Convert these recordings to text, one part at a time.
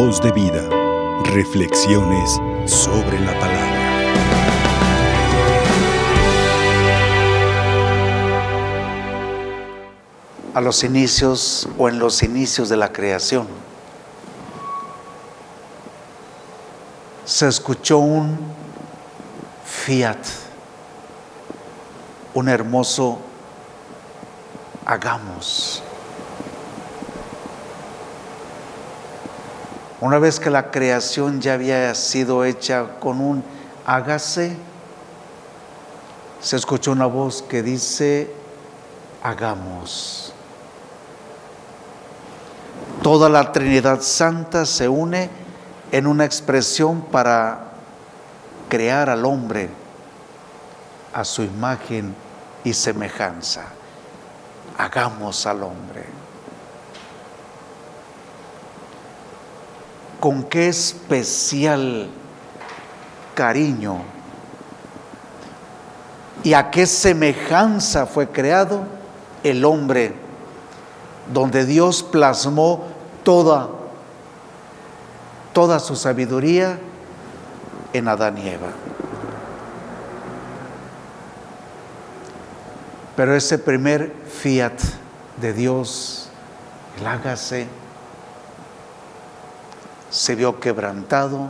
Voz de vida. Reflexiones sobre la palabra. A los inicios o en los inicios de la creación se escuchó un fiat, un hermoso hagamos. Una vez que la creación ya había sido hecha con un hágase, se escuchó una voz que dice, hagamos. Toda la Trinidad Santa se une en una expresión para crear al hombre a su imagen y semejanza. Hagamos al hombre. Con qué especial cariño y a qué semejanza fue creado el hombre, donde Dios plasmó toda toda su sabiduría en Adán y Eva. Pero ese primer fiat de Dios, el hágase, se vio quebrantado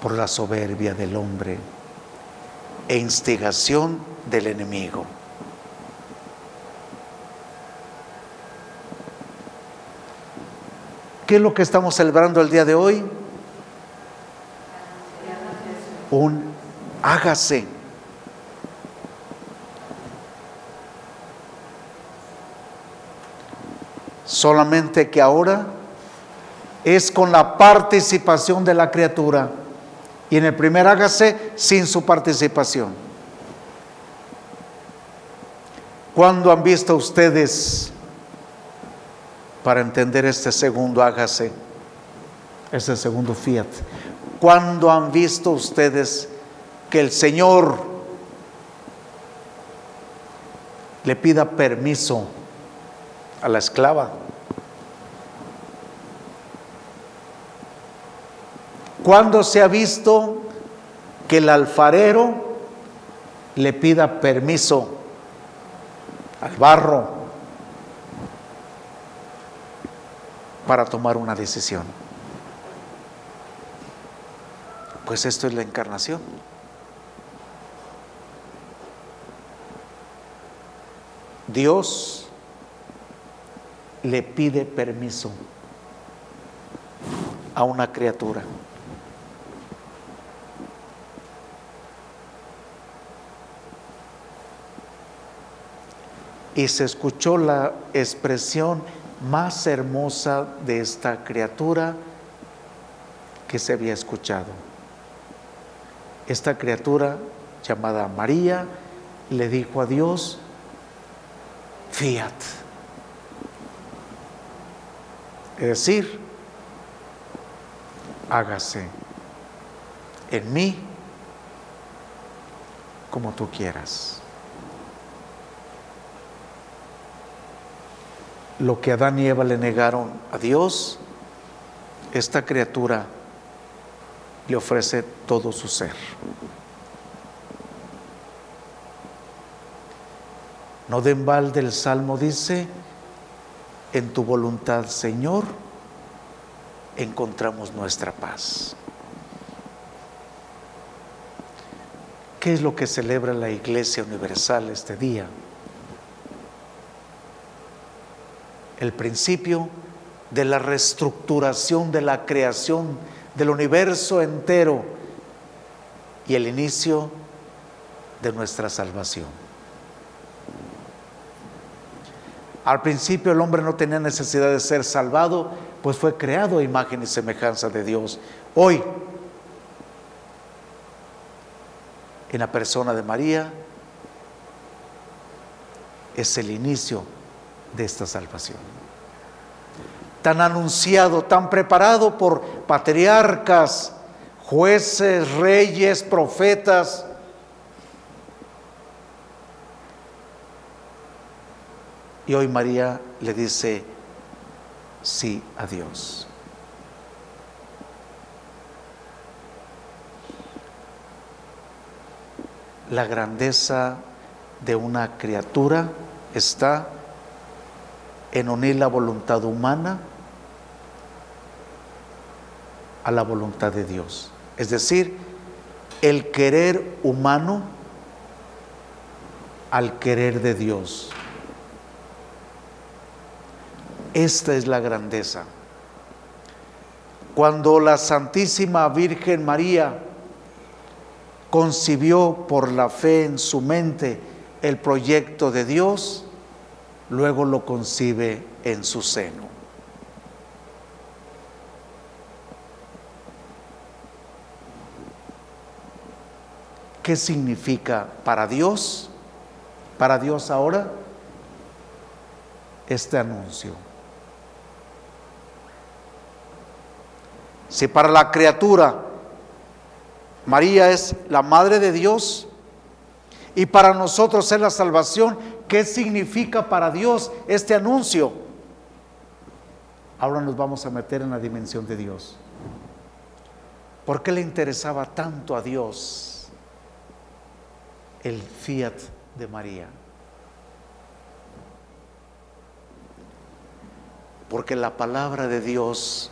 por la soberbia del hombre e instigación del enemigo. ¿Qué es lo que estamos celebrando el día de hoy? Un hágase. Solamente que ahora es con la participación de la criatura. Y en el primer hágase sin su participación. ¿Cuándo han visto ustedes para entender este segundo hágase, este segundo fiat. ¿Cuándo han visto ustedes que el Señor le pida permiso a la esclava? ¿Cuándo se ha visto que el alfarero le pida permiso al barro para tomar una decisión. Pues esto es la encarnación. Dios le pide permiso a una criatura. Y se escuchó la expresión más hermosa de esta criatura que se había escuchado. Esta criatura llamada María le dijo a Dios, fiat. Es decir, hágase en mí como tú quieras. Lo que Adán y Eva le negaron a Dios, esta criatura le ofrece todo su ser. No den balde el Salmo dice, en tu voluntad, Señor, encontramos nuestra paz. ¿Qué es lo que celebra la Iglesia Universal este día? El principio de la reestructuración de la creación del universo entero y el inicio de nuestra salvación. Al principio el hombre no tenía necesidad de ser salvado, pues fue creado a imagen y semejanza de Dios. Hoy, en la persona de María, es el inicio de esta salvación. Tan anunciado, tan preparado por patriarcas, jueces, reyes, profetas. Y hoy María le dice, sí a Dios. La grandeza de una criatura está en unir la voluntad humana a la voluntad de Dios. Es decir, el querer humano al querer de Dios. Esta es la grandeza. Cuando la Santísima Virgen María concibió por la fe en su mente el proyecto de Dios, luego lo concibe en su seno. ¿Qué significa para Dios? Para Dios ahora este anuncio. Si para la criatura María es la madre de Dios y para nosotros es la salvación, ¿qué significa para Dios este anuncio? Ahora nos vamos a meter en la dimensión de Dios. ¿Por qué le interesaba tanto a Dios el fiat de María. Porque la palabra de Dios,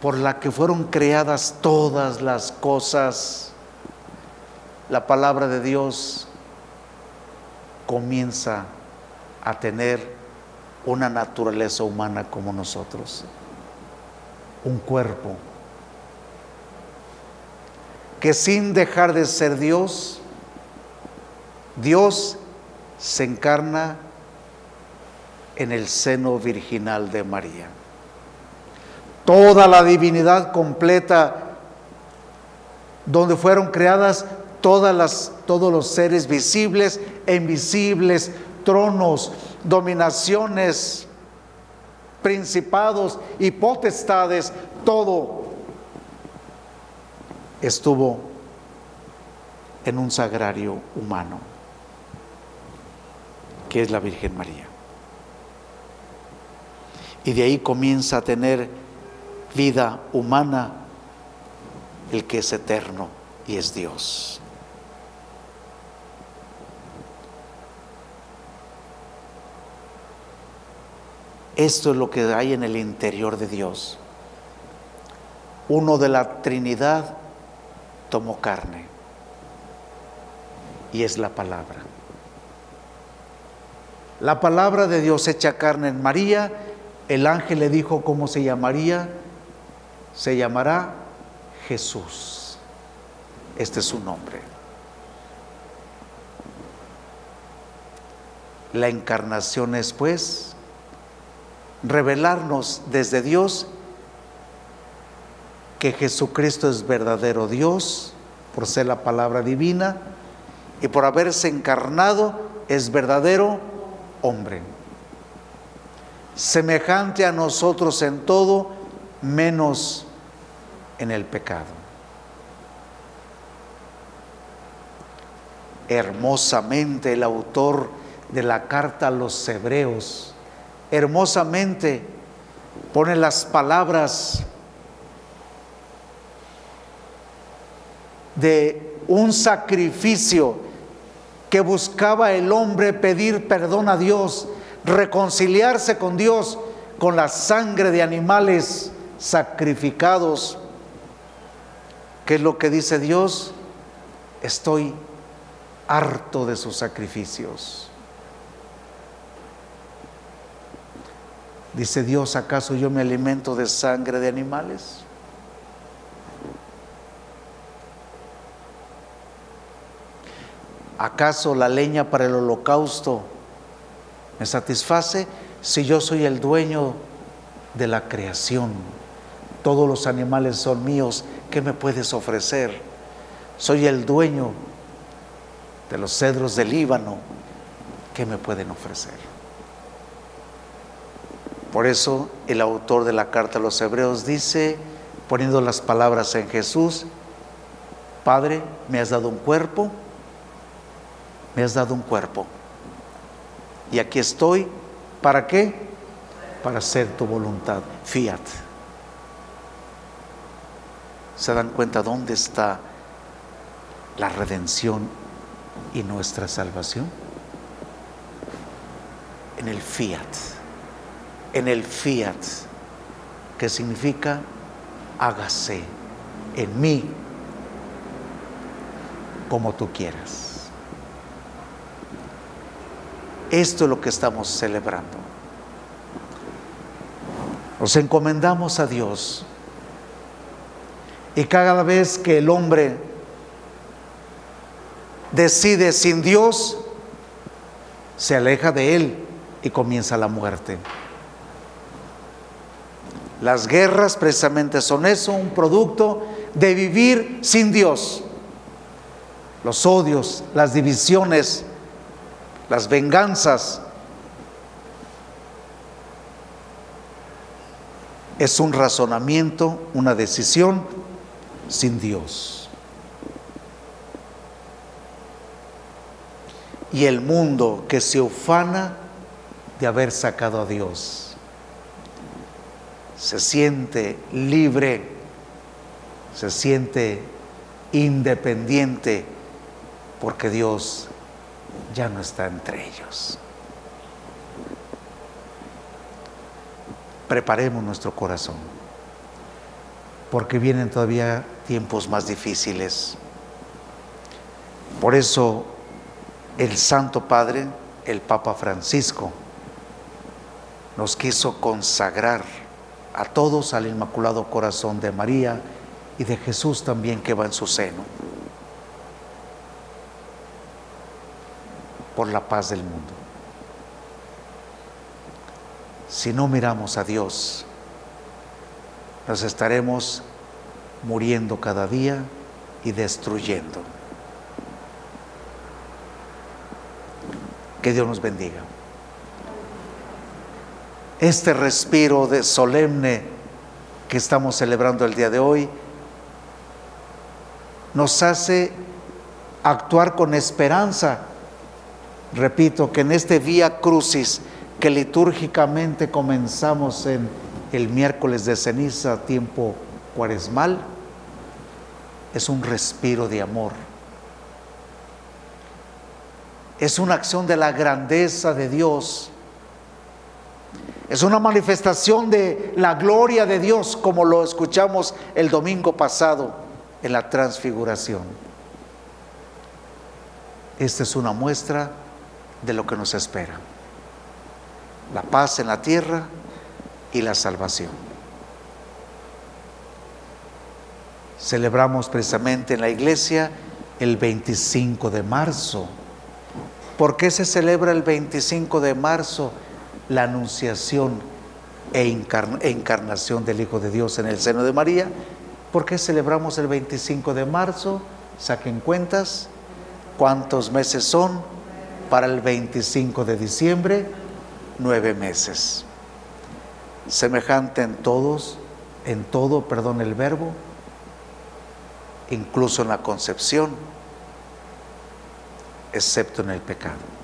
por la que fueron creadas todas las cosas, la palabra de Dios comienza a tener una naturaleza humana como nosotros, un cuerpo que sin dejar de ser Dios, Dios se encarna en el seno virginal de María. Toda la divinidad completa, donde fueron creadas todas las, todos los seres visibles e invisibles, tronos, dominaciones, principados y potestades, todo estuvo en un sagrario humano que es la Virgen María. Y de ahí comienza a tener vida humana el que es eterno y es Dios. Esto es lo que hay en el interior de Dios. Uno de la Trinidad tomó carne y es la palabra. La palabra de Dios hecha carne en María, el ángel le dijo cómo se llamaría, se llamará Jesús. Este es su nombre. La encarnación es pues revelarnos desde Dios que Jesucristo es verdadero Dios por ser la palabra divina y por haberse encarnado es verdadero hombre, semejante a nosotros en todo, menos en el pecado. Hermosamente el autor de la carta a los hebreos, hermosamente pone las palabras de un sacrificio que buscaba el hombre pedir perdón a Dios, reconciliarse con Dios con la sangre de animales sacrificados. ¿Qué es lo que dice Dios? Estoy harto de sus sacrificios. Dice Dios, ¿acaso yo me alimento de sangre de animales? ¿Acaso la leña para el holocausto me satisface si yo soy el dueño de la creación? Todos los animales son míos, ¿qué me puedes ofrecer? Soy el dueño de los cedros del Líbano, ¿qué me pueden ofrecer? Por eso el autor de la carta a los hebreos dice, poniendo las palabras en Jesús, Padre, me has dado un cuerpo, me has dado un cuerpo. Y aquí estoy, ¿para qué? para hacer tu voluntad. Fiat. ¿Se dan cuenta dónde está la redención y nuestra salvación? En el fiat. En el fiat, que significa hágase en mí como tú quieras. Esto es lo que estamos celebrando. Nos encomendamos a Dios y cada vez que el hombre decide sin Dios, se aleja de Él y comienza la muerte. Las guerras precisamente son eso, un producto de vivir sin Dios. Los odios, las divisiones, las venganzas. Es un razonamiento, una decisión sin Dios. Y el mundo que se ufana de haber sacado a Dios se siente libre, se siente independiente, porque Dios ya no está entre ellos. Preparemos nuestro corazón, porque vienen todavía tiempos más difíciles. Por eso el Santo Padre, el Papa Francisco, nos quiso consagrar a todos al Inmaculado Corazón de María y de Jesús también que va en su seno, por la paz del mundo. Si no miramos a Dios, nos estaremos muriendo cada día y destruyendo. Que Dios nos bendiga este respiro de solemne que estamos celebrando el día de hoy nos hace actuar con esperanza. Repito que en este vía crucis que litúrgicamente comenzamos en el miércoles de ceniza, tiempo cuaresmal, es un respiro de amor. Es una acción de la grandeza de Dios es una manifestación de la gloria de Dios, como lo escuchamos el domingo pasado en la transfiguración. Esta es una muestra de lo que nos espera. La paz en la tierra y la salvación. Celebramos precisamente en la iglesia el 25 de marzo. ¿Por qué se celebra el 25 de marzo? La anunciación e, encarnación del Hijo de Dios en el seno de María. ¿Por qué celebramos el 25 de marzo? Saquen cuentas. ¿Cuántos meses son para el 25 de diciembre? Nueve meses. Semejante en todos, en todo, perdón el verbo, incluso en la concepción, excepto en el pecado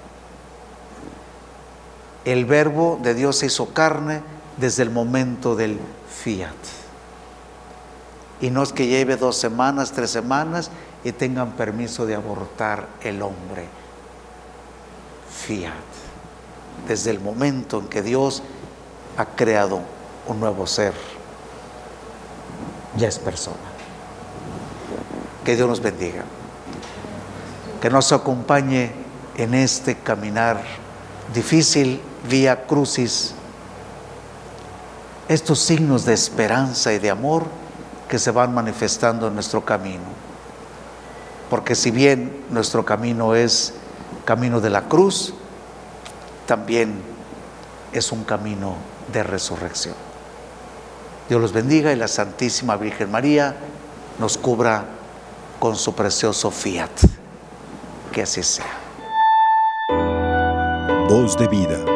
el verbo de Dios se hizo carne desde el momento del fiat. Y no es que lleve dos semanas, tres semanas y tengan permiso de abortar el hombre. Fiat. Desde el momento en que Dios ha creado un nuevo ser, ya es persona. Que Dios nos bendiga. Que nos acompañe en este caminar difícil vía crucis, estos signos de esperanza y de amor que se van manifestando en nuestro camino. Porque si bien nuestro camino es camino de la cruz, también es un camino de resurrección. Dios los bendiga y la Santísima Virgen María nos cubra con su precioso fiat. Que así sea. Voz de vida.